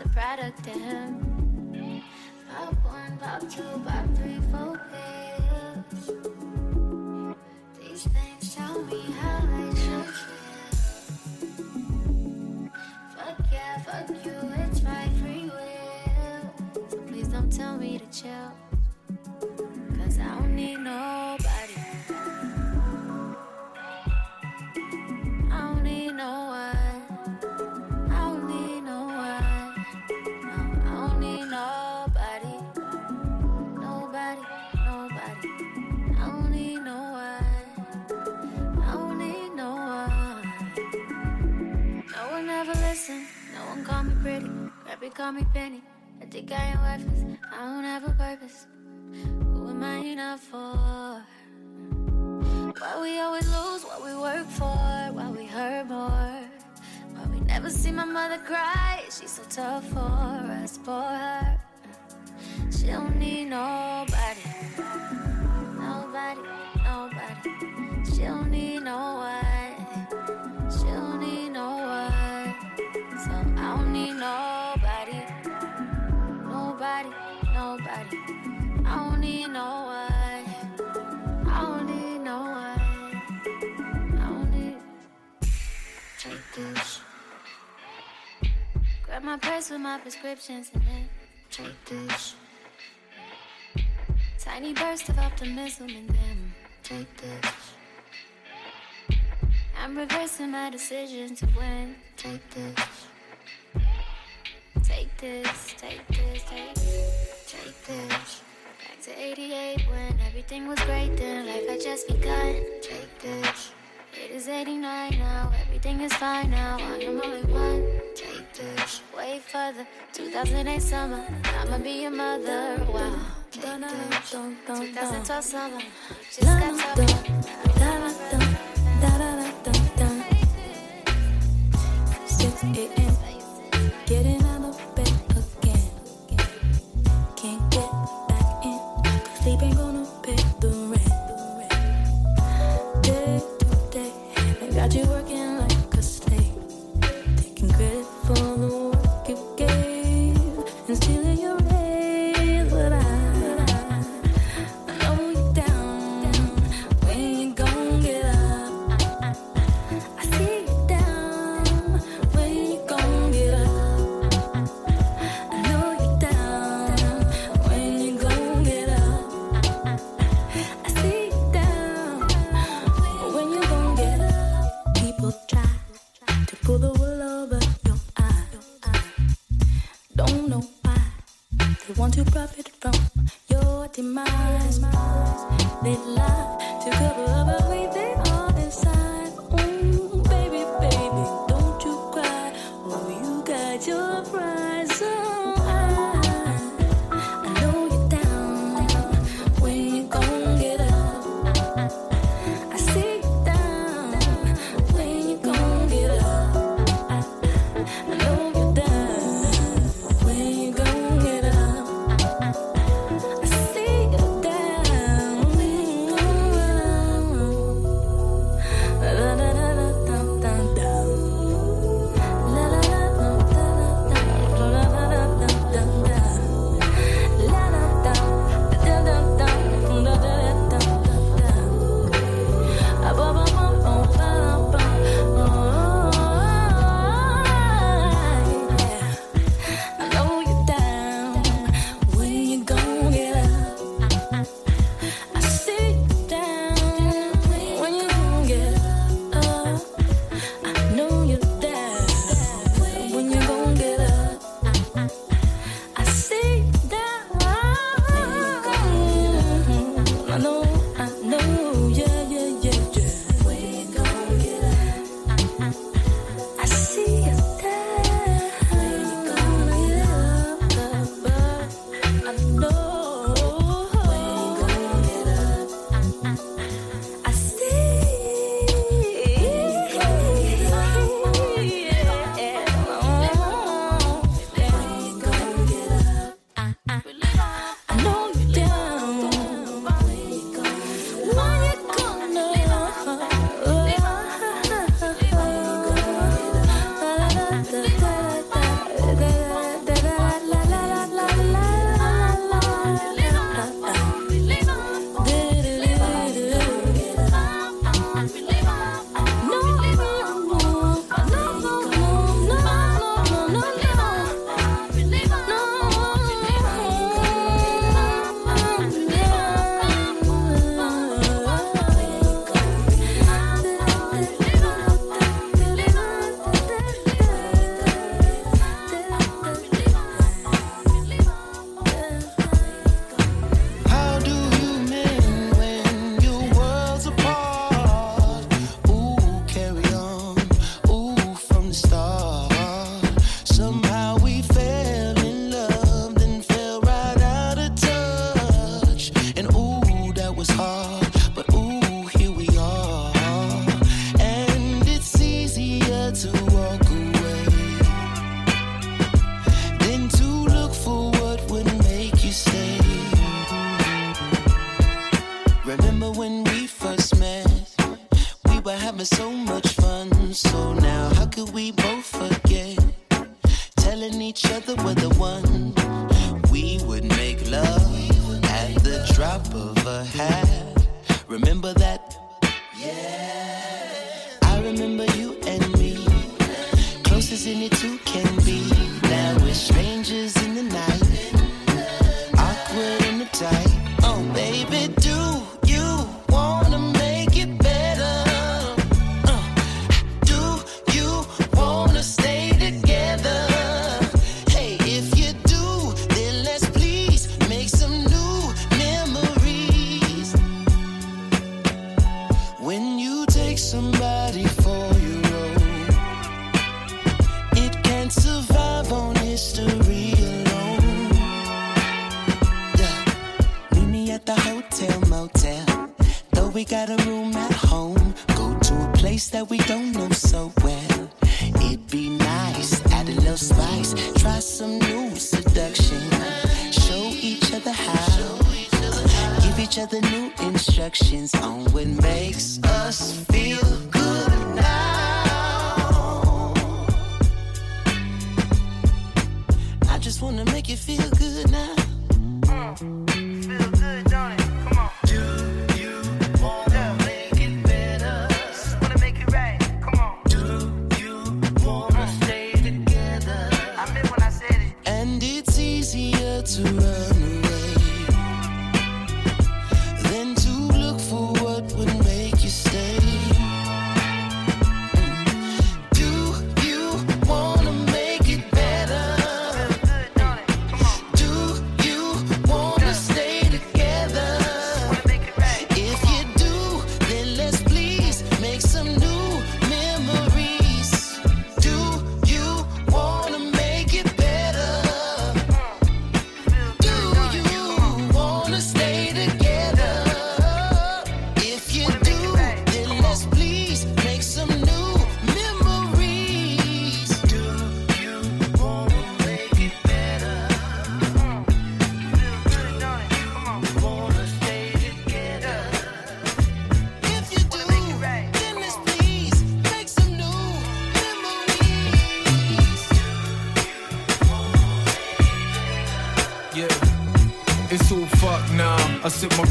A product to him. Pop one, pop two, pop call me penny. I think I ain't worthless. I don't have a purpose. Who am I enough for? Why we always lose what we work for? Why we hurt more? Why we never see my mother cry? She's so tough for us, for her. She don't need nobody. Need no one. I don't need no one. I don't need. Take this. Grab my purse with my prescriptions and then take this. Tiny burst of optimism and then take this. I'm reversing my decision to win. Take this. Take this, take this, take take this. To 88 when everything was great, then life had just begun. Take this. It is 89 now, everything is fine now. I am only one. Take this. Way further, 2008 summer. I'ma be your mother. Wow. Take this. 2012 summer. Just got tougher. Remember you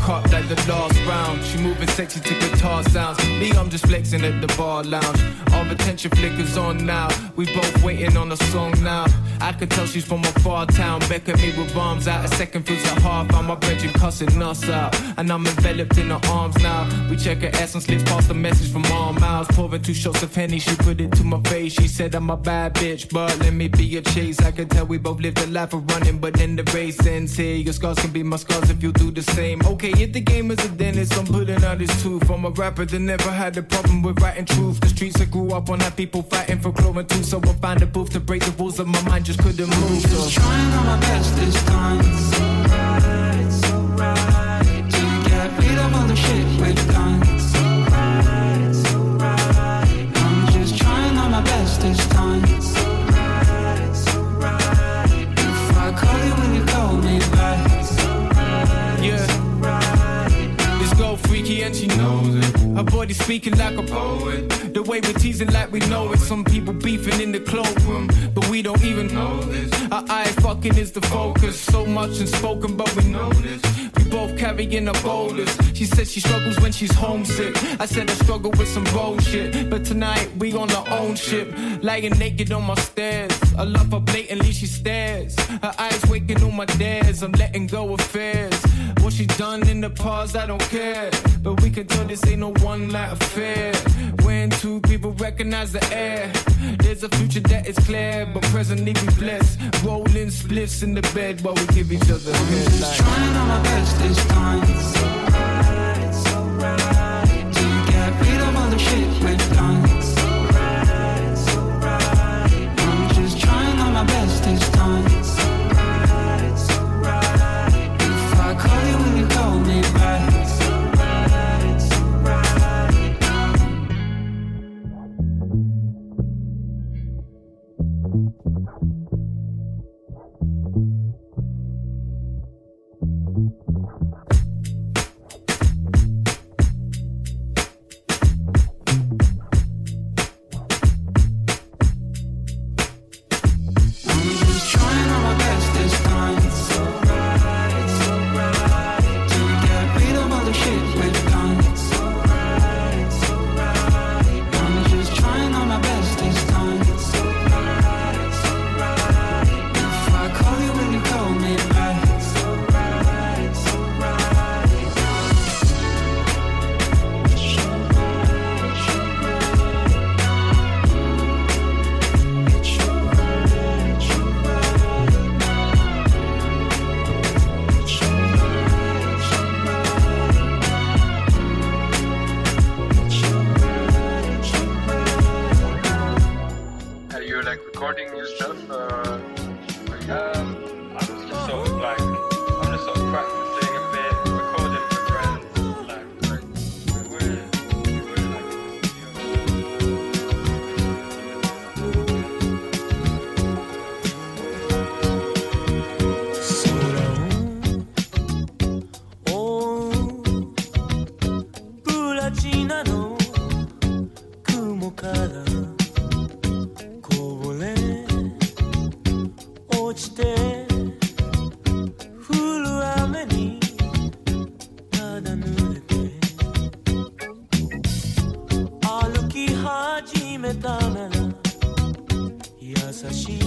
Cup like the last round. She moving sexy to guitar sounds. Me, I'm just flexing at the bar lounge. Our attention flickers on now. We both waiting on a song now. I can tell she's from a far town. Beck at me with bombs out. A second feels like half. I'm my brethren cussing us out. And I'm enveloped in her arms now. We check her ass and slips past the message from all miles. Pouring two shots of Henny, she put it to my face. She said I'm a bad bitch, but let me be a chase. I can tell we both lived a life of running, but then the race ends here. Your scars can be my scars if you do the same. Okay, if the game is a dentist, I'm putting out his tooth. I'm a rapper that never had a problem with writing truth. The streets I grew up on had people fighting for clothing too, so I find a booth to break the rules of my mind, just couldn't move. So. Just trying on my best this time. It's alright, it's alright. To get rid of all the shit we've done. It's alright, it's alright. I'm just trying on my best this time. It's alright, it's alright. If I call you when you call me back. It's alright, Yeah. Girl freaky and she knows body speaking like a poet. The way we're teasing like we know it. Some people beefing in the cloakroom, but we don't even know this. Our eye fucking is the focus. So much unspoken, but we know this. We both carrying our boulders. She said she struggles when she's homesick. I said I struggle with some bullshit. But tonight we on our own ship. Lying naked on my stairs. I love her blatantly, she stares. Her eyes waking on my dares. I'm letting go of fears. What she done in the past, I don't care. But we can tell this ain't no one night affair. When two people recognize the air, there's a future that is clear. But presently we blessed. Rolling spliffs in the bed while we give each other head just like. trying on my best this time. 優し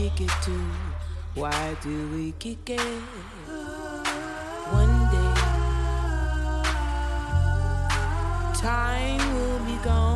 kick it to? Why do we kick it? One day, time will be gone.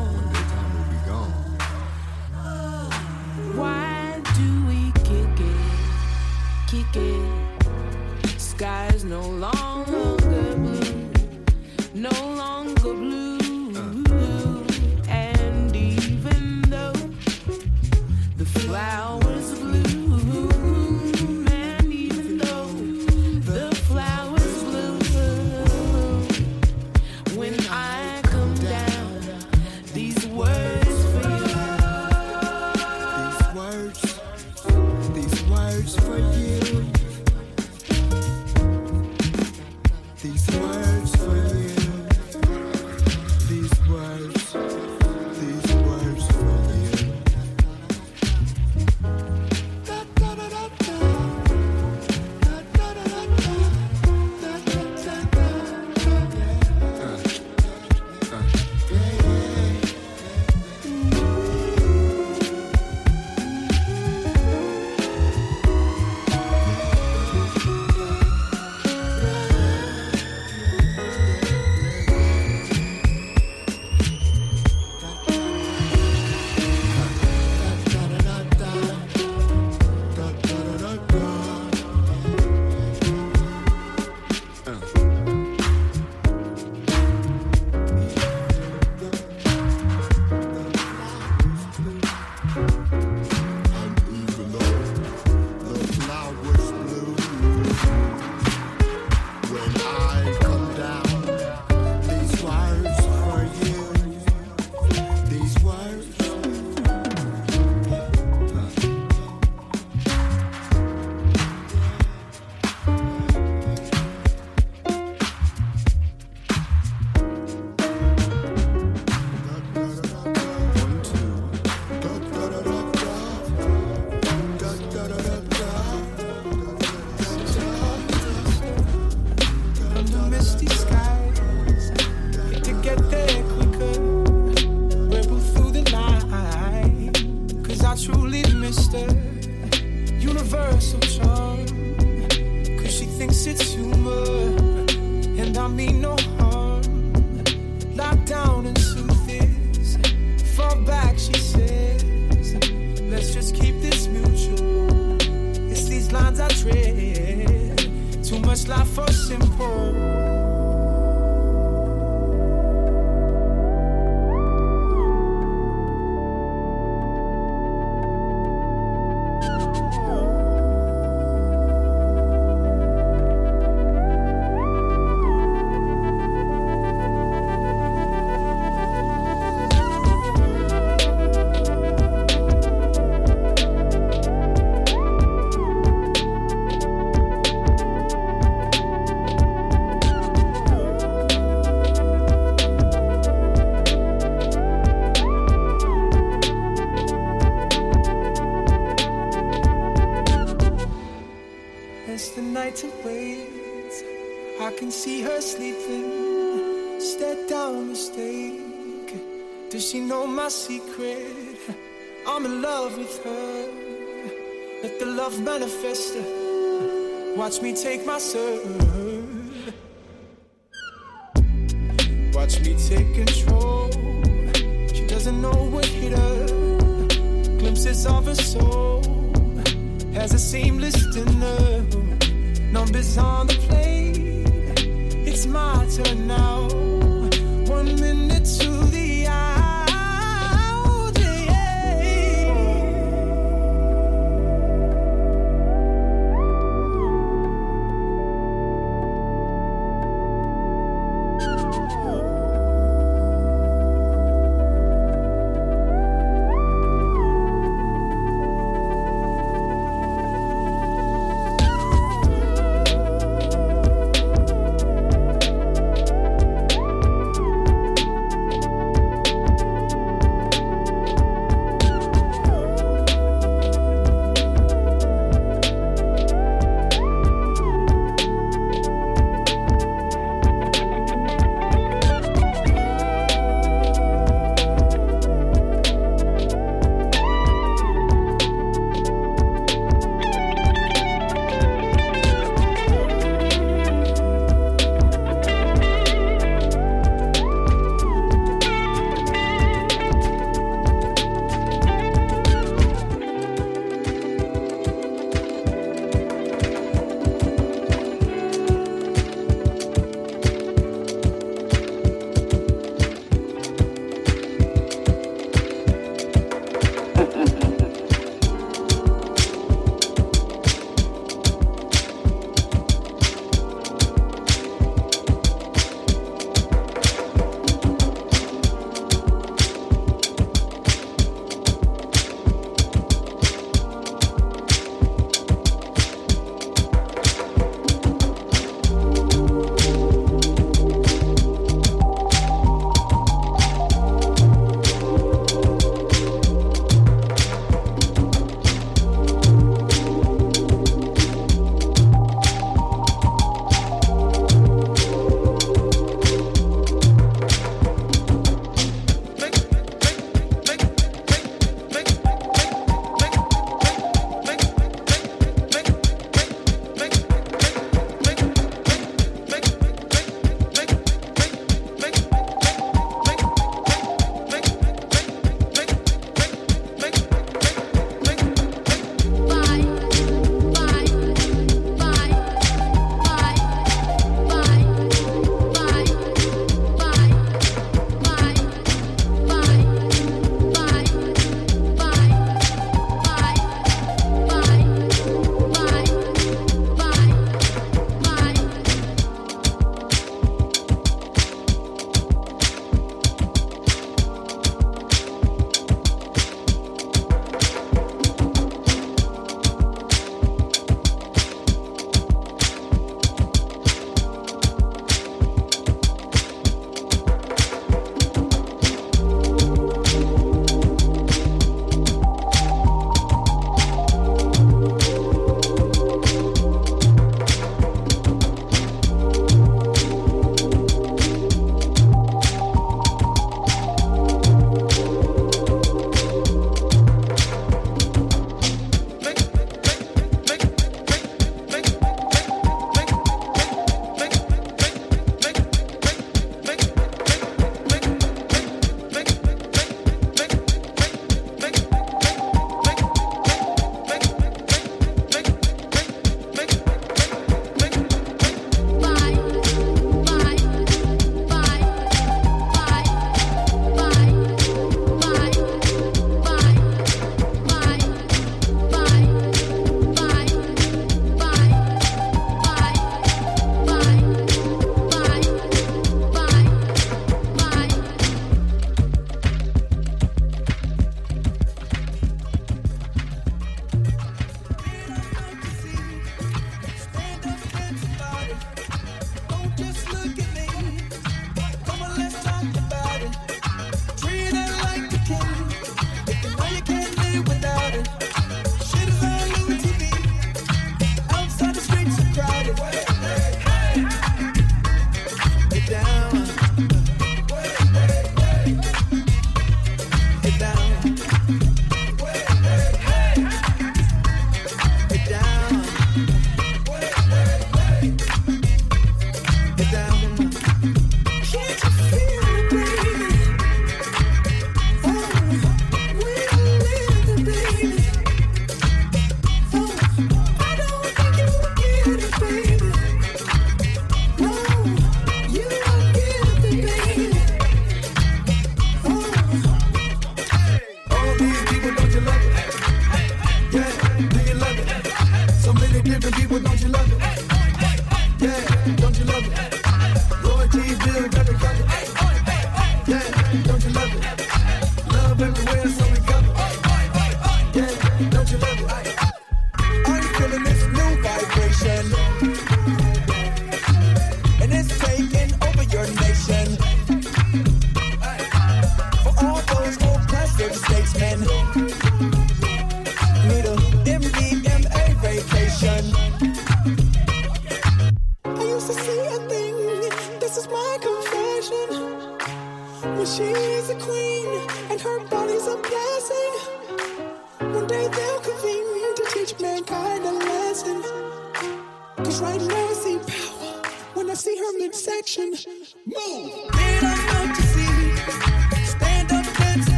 Watch me take my serve.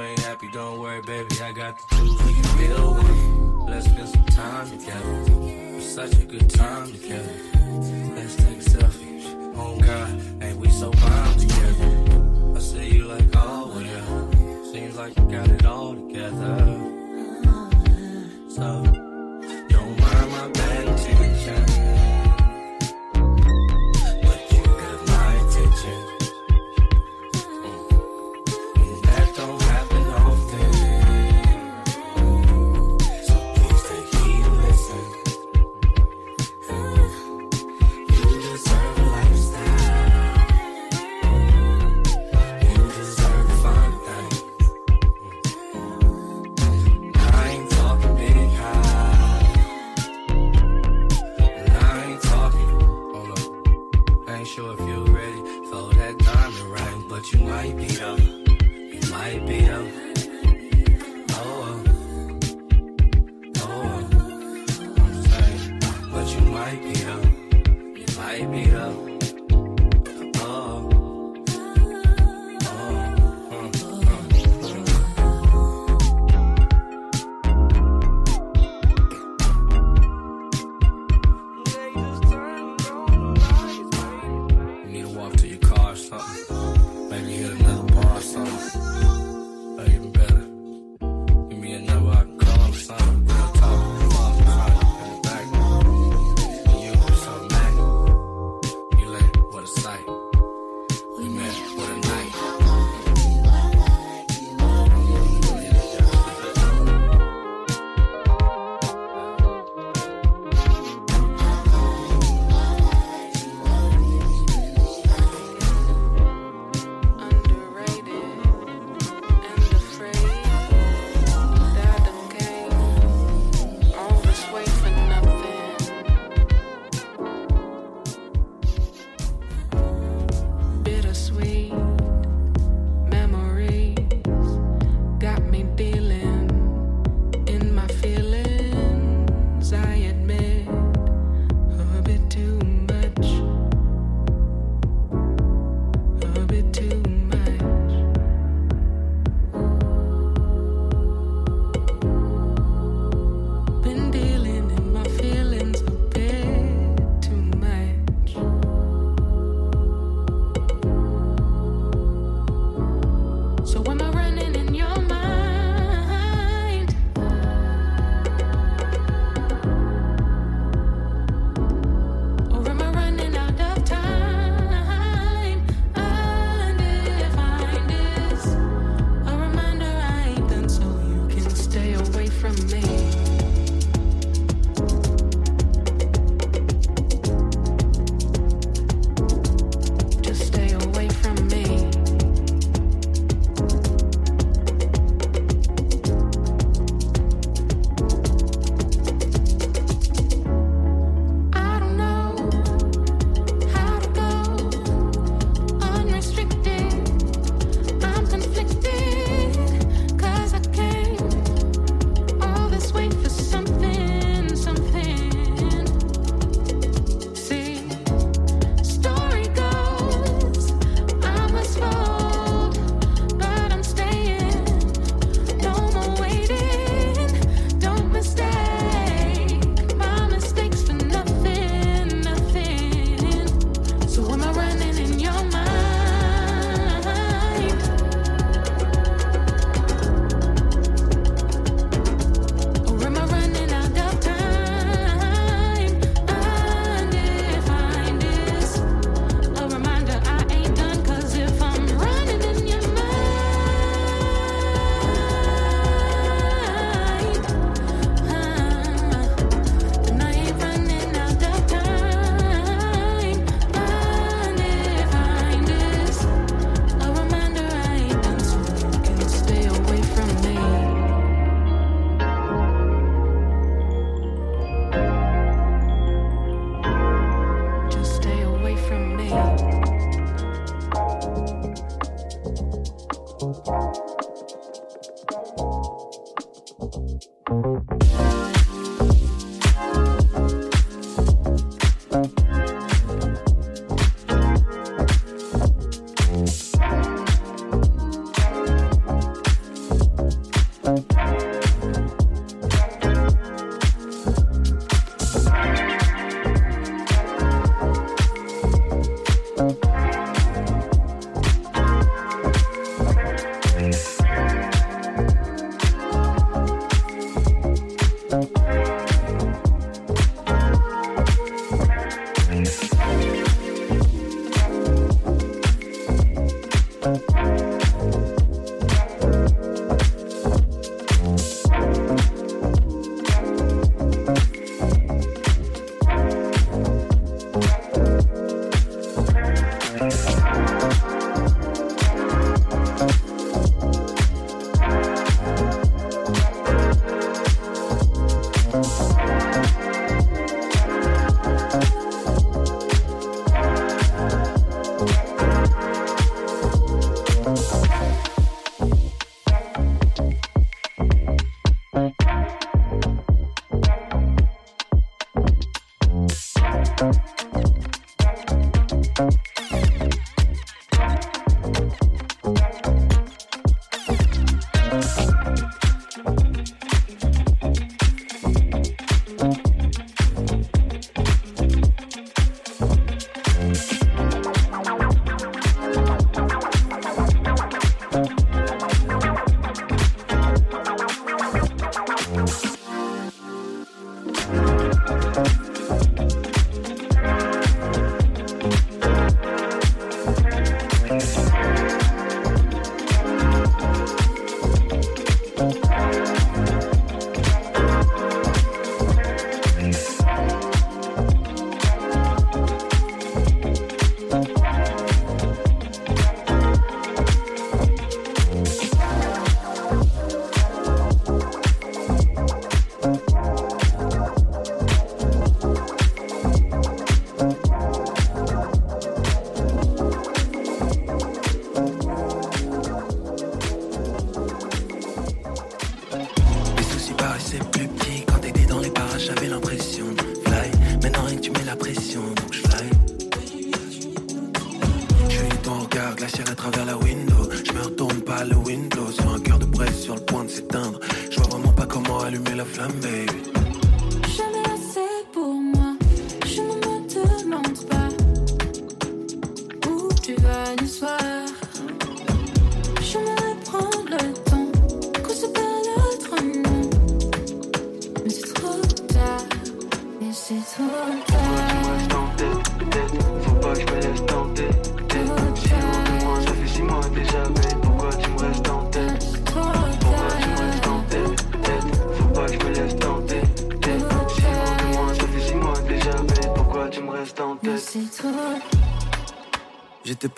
ain't happy, don't worry, baby. I got the tools we can build with it. Let's spend some time together. It's such a good time together. Let's take a selfie. Oh God, ain't we so fine together? I see you like all with her. Seems like you got it all together. So.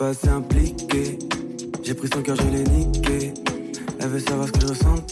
Assez. J'ai pris son cœur, je l'ai niqué. Elle veut savoir ce que je ressentais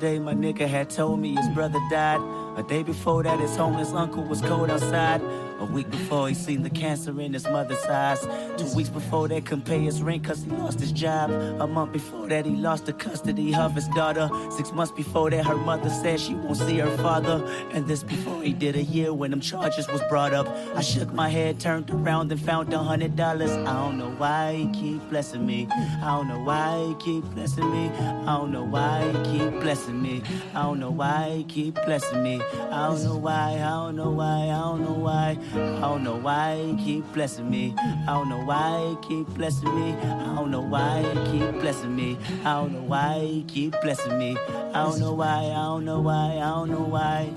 Yesterday, my nigga had told me his brother died. A day before that, his homeless uncle was cold outside. A week before, he seen the cancer in his mother's eyes. Two weeks before that, couldn't pay his rent cause he lost his job. A month before that, he lost the custody of his daughter. Six months before that, her mother said she won't see her father. And this before he did a year when them charges was brought up. I shook my head, turned around and found a hundred dollars. I don't know why he keep blessing me. I don't know why he keep blessing me. I don't know why he keep blessing me. I don't know why he keep blessing me. I don't know why, I don't know why, I don't know why. I don't know why he keep blessing me. I don't know why he keep blessing me. I don't know why he keep blessing me. I don't know why he keep blessing me. I don't know why, I don't know why, I don't know why.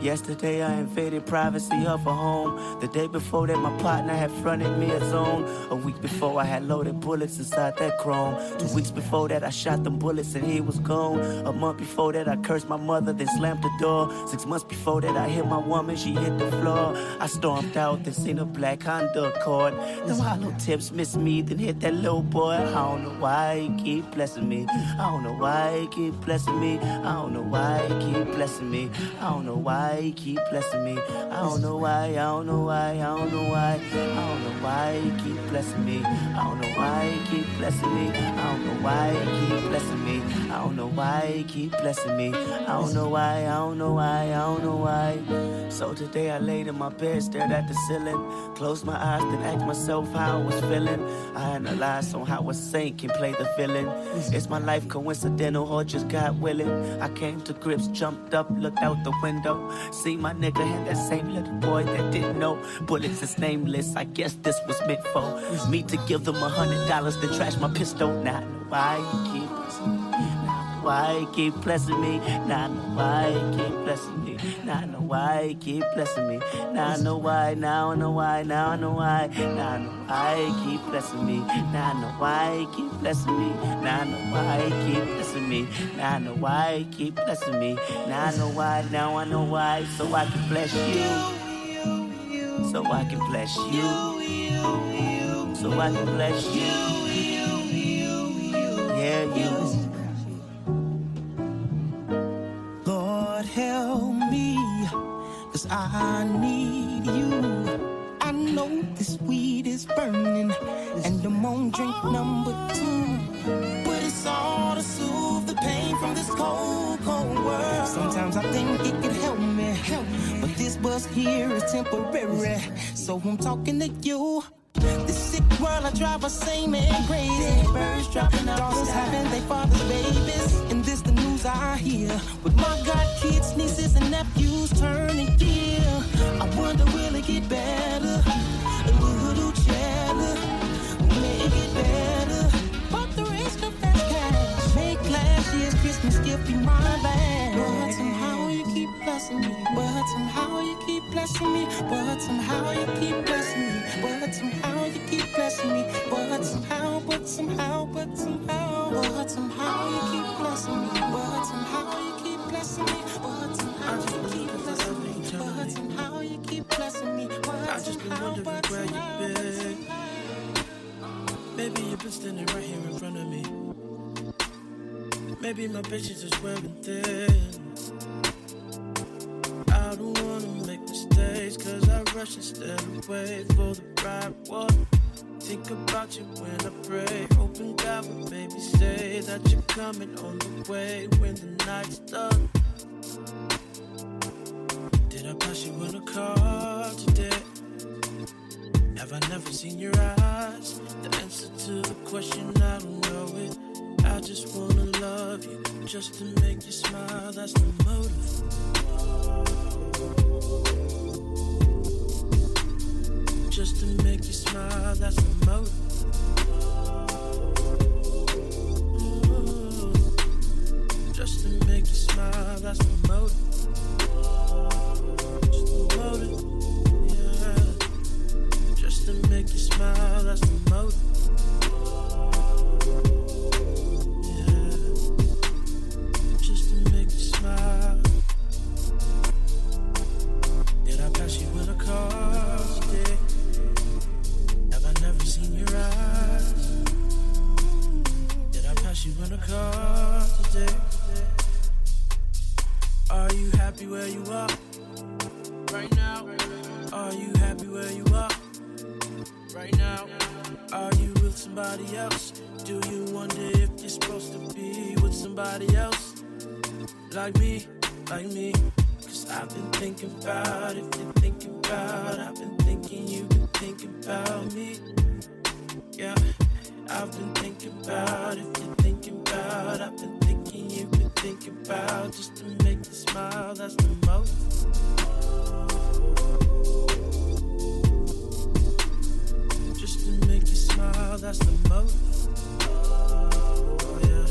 Yesterday I invaded privacy of a home. The day before that my partner had fronted me a zone. A week before I had loaded bullets inside that chrome. Two weeks before that I shot them bullets and he was gone. A month before that I cursed my mother then slammed the door. Six months before that I hit my woman, she hit the floor. I stormed out, then seen a black Honda Accord. Them hollow tips miss me, then hit that little boy. I don't know why he keep blessing me. I don't know why he keep blessing me. I don't know why he keep blessing me. I don't know why he keep blessing me. I don't know why, I don't know why, I don't know why. I don't know why he keep blessing me. I don't know why he keep blessing me. I don't know why he keep blessing me. I don't know why he keep blessing me. I don't know why, I don't know why, I don't know why. So today I laid in my bed, stared at the ceiling, closed my eyes, then asked myself how I was feeling. I analyzed on how I sank and played the feeling. Is my life coincidental or just God willing? I came to grips, jumped up, looked out the window, see my nigga and that same little boy that didn't know. Bullets is nameless, I guess this was meant for me to give them a hundred dollars, to trash my pistol. Now I know why he keep why he keep blessing me. Now I know why he keep blessing me. Now I know why he keep blessing me. Now I know why. Now I know why. Now I know why. Now I know why he keep blessing me. Now I know why he keep blessing me. Now I know why he keep blessing me. Now I know why keep blessing me. Now I know why. Now I know why. So I can bless you. So I can bless you. So I can bless you. Yeah, you. Help me, cause I need you. I know this weed is burning, and I'm on drink number two. But it's all to soothe the pain from this cold, cold world. Sometimes I think it could help me, but this buzz here is temporary. So I'm talking to you. This sick world I drive a same and crazy. Birds dropping out, daughters having their father's babies. And this the news I hear. With my god nephews turning gear. I wonder will it get better? A little cheddar will make it better. But the risk of that cash make last year's Christmas gift be my bag. But somehow you keep blessing me. But somehow you keep blessing me. But somehow you keep blessing me. But somehow you keep blessing me. But somehow, but somehow, but somehow, but somehow you keep blessing me. But somehow you keep blessing me. But somehow you keep blessing me. But somehow you keep blessing me. I just been wondering where you've been. Maybe you've been standing right here in front of me. Maybe my patience is wearing thin. I don't wanna make mistakes, cause I rush instead of wait for the right one. Think about you when I pray, hoping God would maybe say that you're coming on the way when the night's done. Did I pass you in a car today? Have I never seen your eyes? The answer to the question, I don't know it. I just wanna love you, just to make you smile, that's the motive. Just to make you smile, that's the motive. Just to make you smile, that's the motive. Just the motive, yeah. Just to make you smile, that's the motive. Happy where you are? Right now. Are you happy where you are? Right now. Are you with somebody else? Do you wonder if you're supposed to be with somebody else? Like me, like me. Cause I've been thinking about if you're thinking about, I've been thinking you've been thinking about me. Yeah, I've been thinking about if you're thinking about, I've been thinking about just to make you smile, that's the most. Just to make you smile, that's the most. Yeah.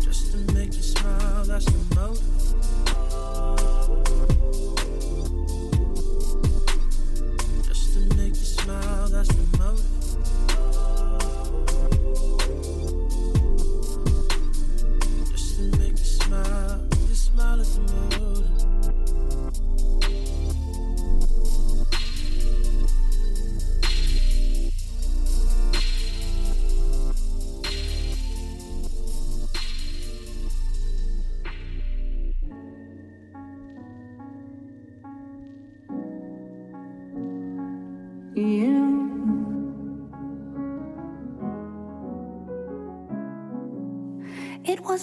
Just to make you smile, that's the most.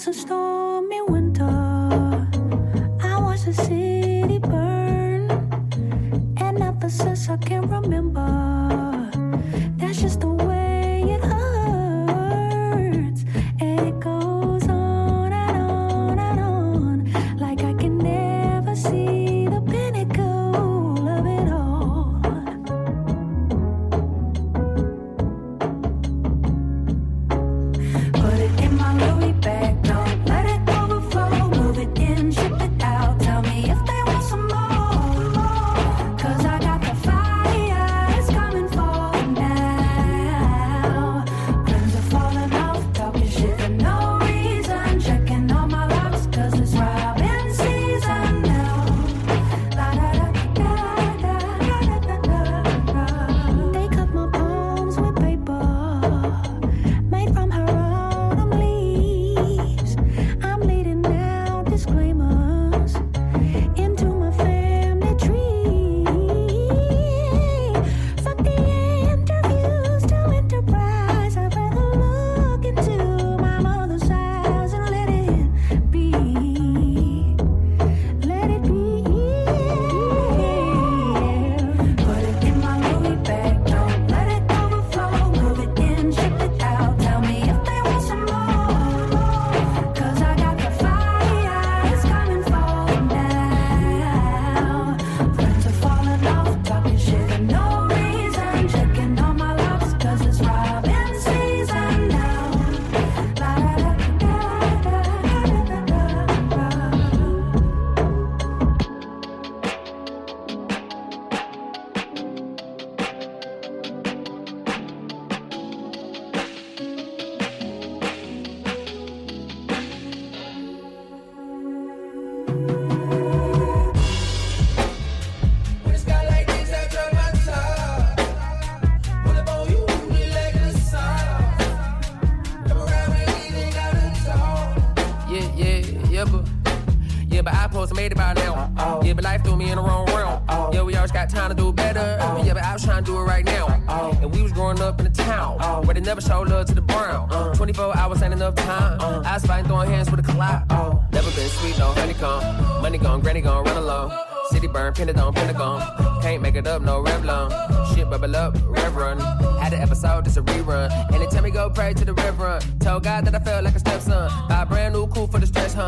some storms.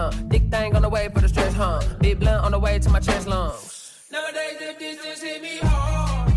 huh? Big thing on the way for the stretch, huh? Big blunt on the way to my chest lungs. Nowadays, if this just hit me hard.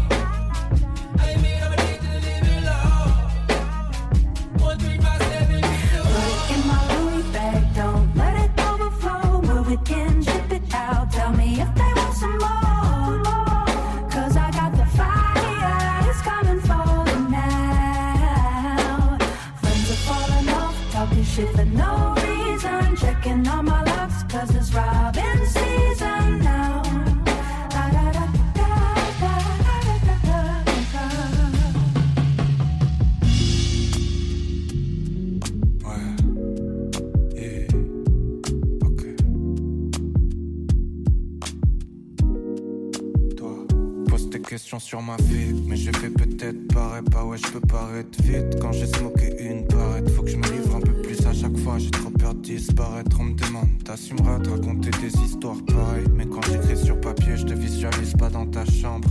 sur ma vie. Mais je vais peut-être paraître bah pas, ouais, je peux paraître vite. Quand j'ai smoké une barrette, faut que je me livre un peu plus à chaque fois. J'ai trop peur de disparaître, on me demande. T'assumeras de raconter des histoires pareilles. Mais quand j'écris sur papier, je te visualise pas dans ta chambre.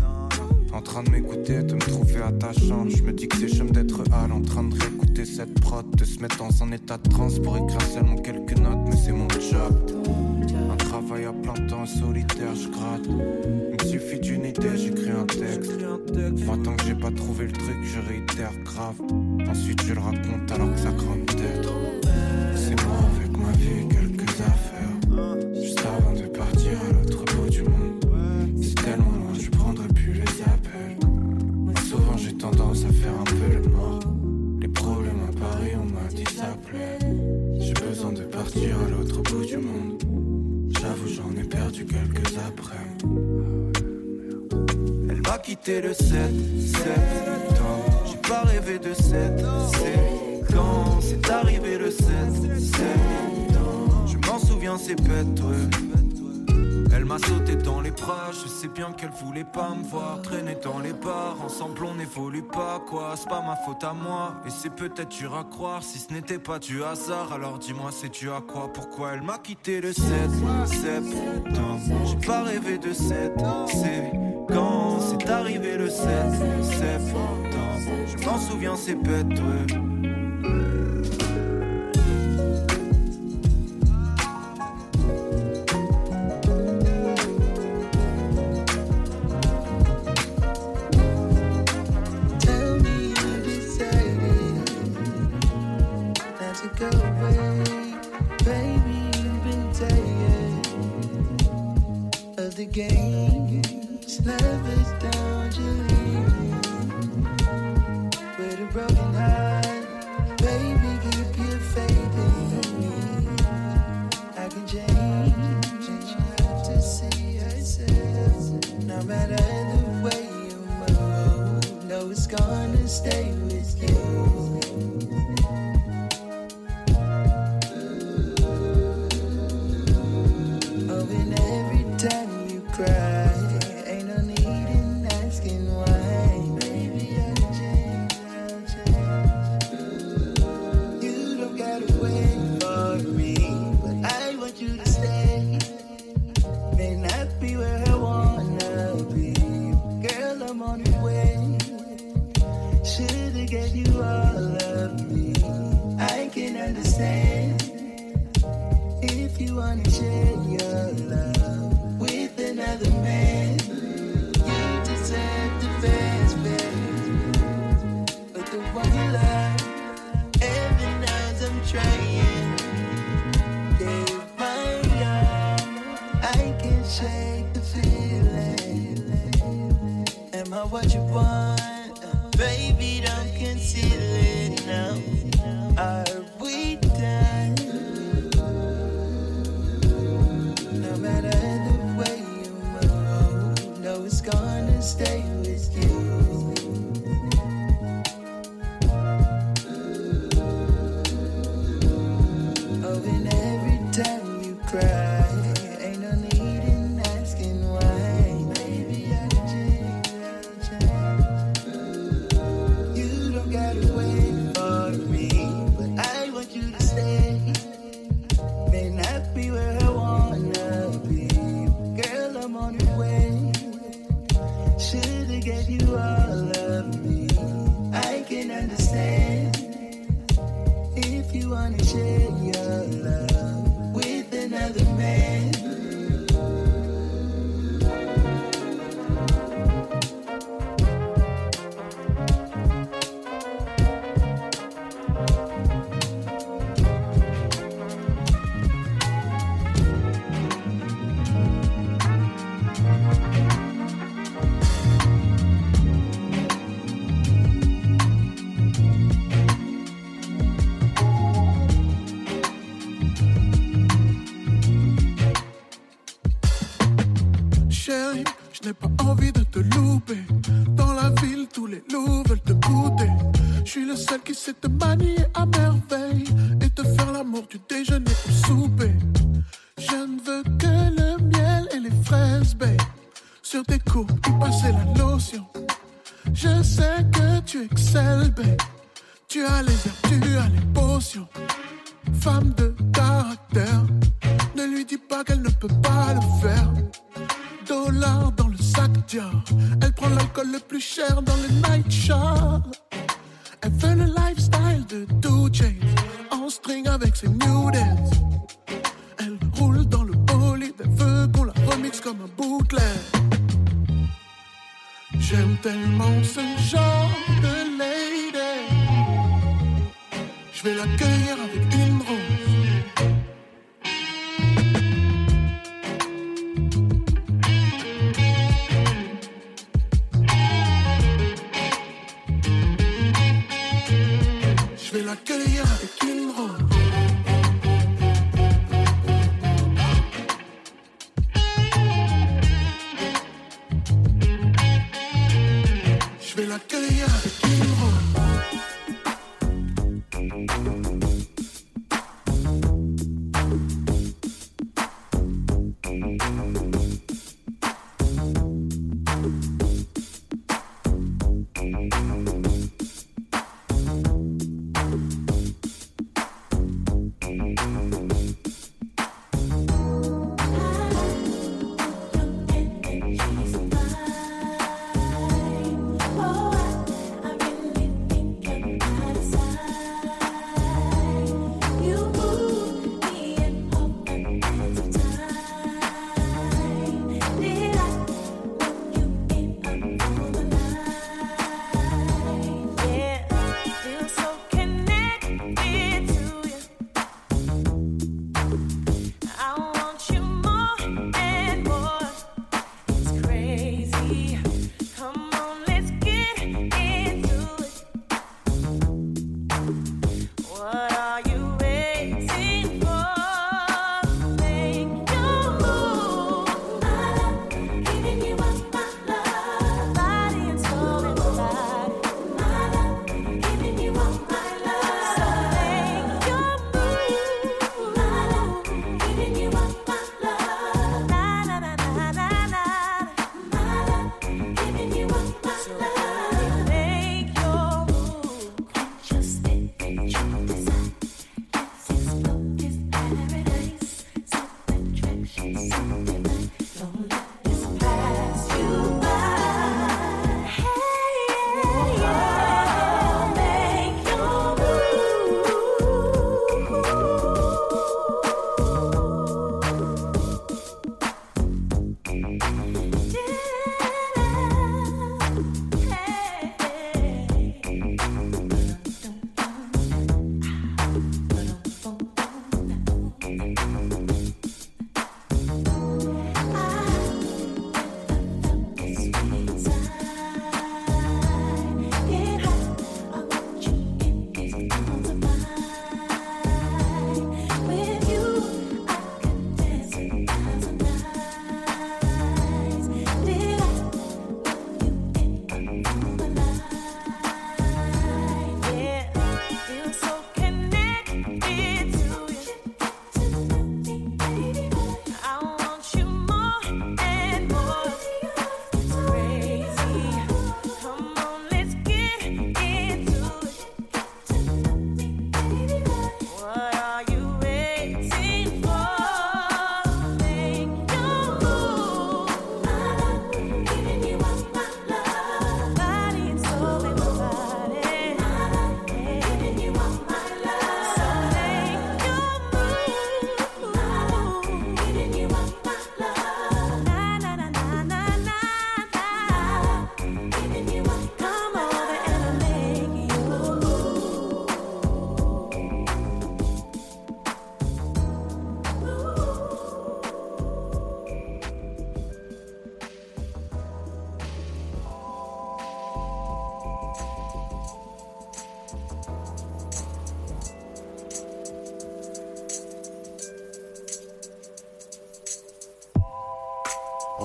En train de m'écouter, de me trouver attachant. Je me dis que c'est chum d'être hal en train de réécouter cette prod. De se mettre dans un état de transe pour écrire seulement quelques notes, mais c'est mon job. Un travail à plein temps solitaire, je gratte. Il me suffit d'une idée, j'écris un texte. Enfin, tant que j'ai pas trouvé le truc, je réitère grave. Ensuite, je le raconte alors que ça crame peut-être. C'est moi. à l'autre bout du monde. J'avoue, j'en ai perdu quelques après. Elle m'a quitté le 7 septembre. J'ai pas rêvé de 7 quand C'est arrivé le 7 septembre. Je m'en souviens, c'est bête. Elle m'a sauté dans les bras, je sais bien qu'elle voulait pas me voir traîner dans les bars. Ensemble on n'évolue pas quoi, c'est pas ma faute à moi. Et c'est peut-être dur à croire si ce n'était pas du hasard. Alors dis-moi c'est tu à quoi, pourquoi elle m'a quitté le 7 septembre. J'ai pas rêvé de 7, c'est quand c'est arrivé le 7 septembre. Je m'en souviens c'est bête. games. Love is down to With a broken heart, baby, keep your faith in me. I can change, change enough to see I said, No matter the way you move, know it's gonna stay. what you want. J'aime tellement ce genre de lady. Je vais l'accueillir avec une rose.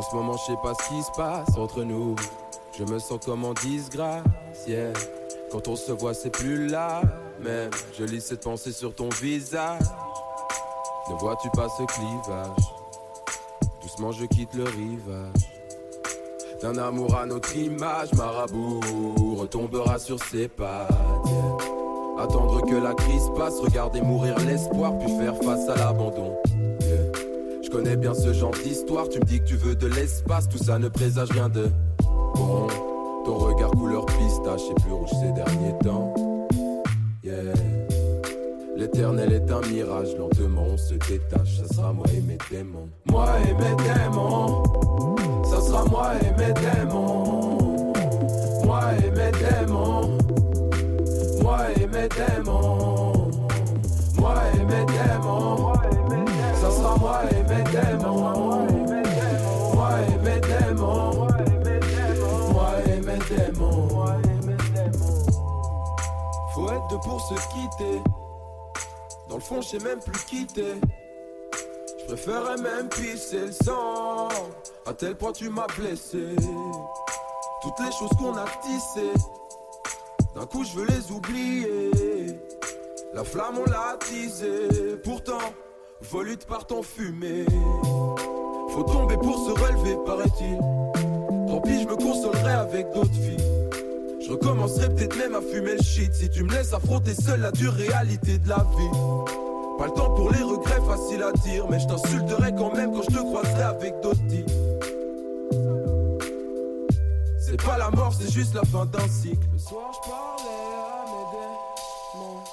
En ce moment, je sais pas ce qui se passe entre nous. Je me sens comme en disgrâce. Quand on se voit, c'est plus là. Même, je lis cette pensée sur ton visage. Ne vois-tu pas ce clivage? Doucement, je quitte le rivage. D'un amour à notre image, marabout retombera sur ses pattes. Attendre que la crise passe, regarder mourir l'espoir, puis faire face à l'abandon. Je connais bien ce genre d'histoire, tu me dis que tu veux de l'espace, tout ça ne présage rien de bon. Ton regard couleur pistache et plus rouge ces derniers temps. Yeah. L'éternel est un mirage, lentement on se détache, ça sera moi et mes démons. Moi et mes démons, ça sera moi et mes démons. Pour se quitter. Dans le fond, je sais même plus quitter. Je préférerais même pisser le sang. À tel point tu m'as blessé. Toutes les choses qu'on a tissées. D'un coup, je veux les oublier. La flamme, on l'a attisée. Pourtant, volute par ton fumée. Faut tomber pour se relever, paraît-il. Tant pis, je me consolerai avec d'autres filles. Je recommencerai peut-être même à fumer le shit si tu me laisses affronter seul la dure réalité de la vie. Pas le temps pour les regrets, facile à dire, mais je t'insulterai quand même quand je te croiserai avec d'autres. C'est pas la mort, c'est juste la fin d'un cycle. Le soir, je parlais à mes démons.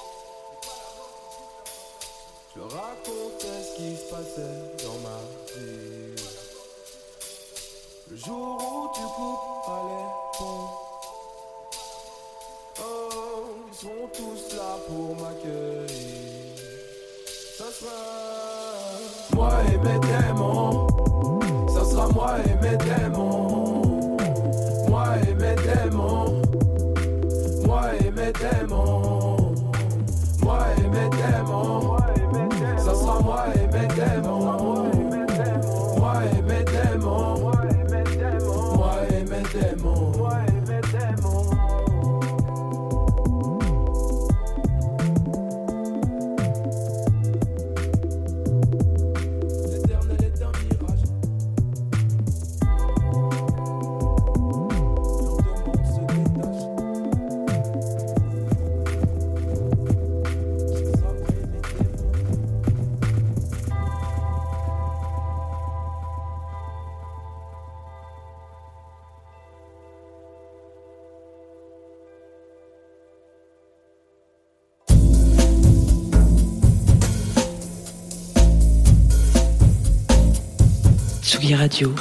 Je racontais ce qui se passait dans ma vie. Le jour où tu couperas pour m'accueillir. Ça sera moi et mes démons. Ça sera moi et mes démons. Radio.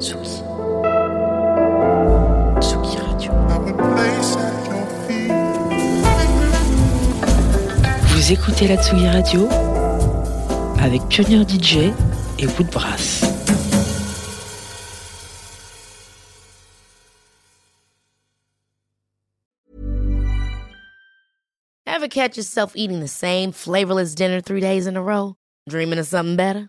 Tsugi. Tsugi Radio. Vous écoutez la Tsugi Radio avec Pionnier DJ et Woodbrass. Ever catch yourself eating the same flavorless dinner three days in a row? Dreaming of something better?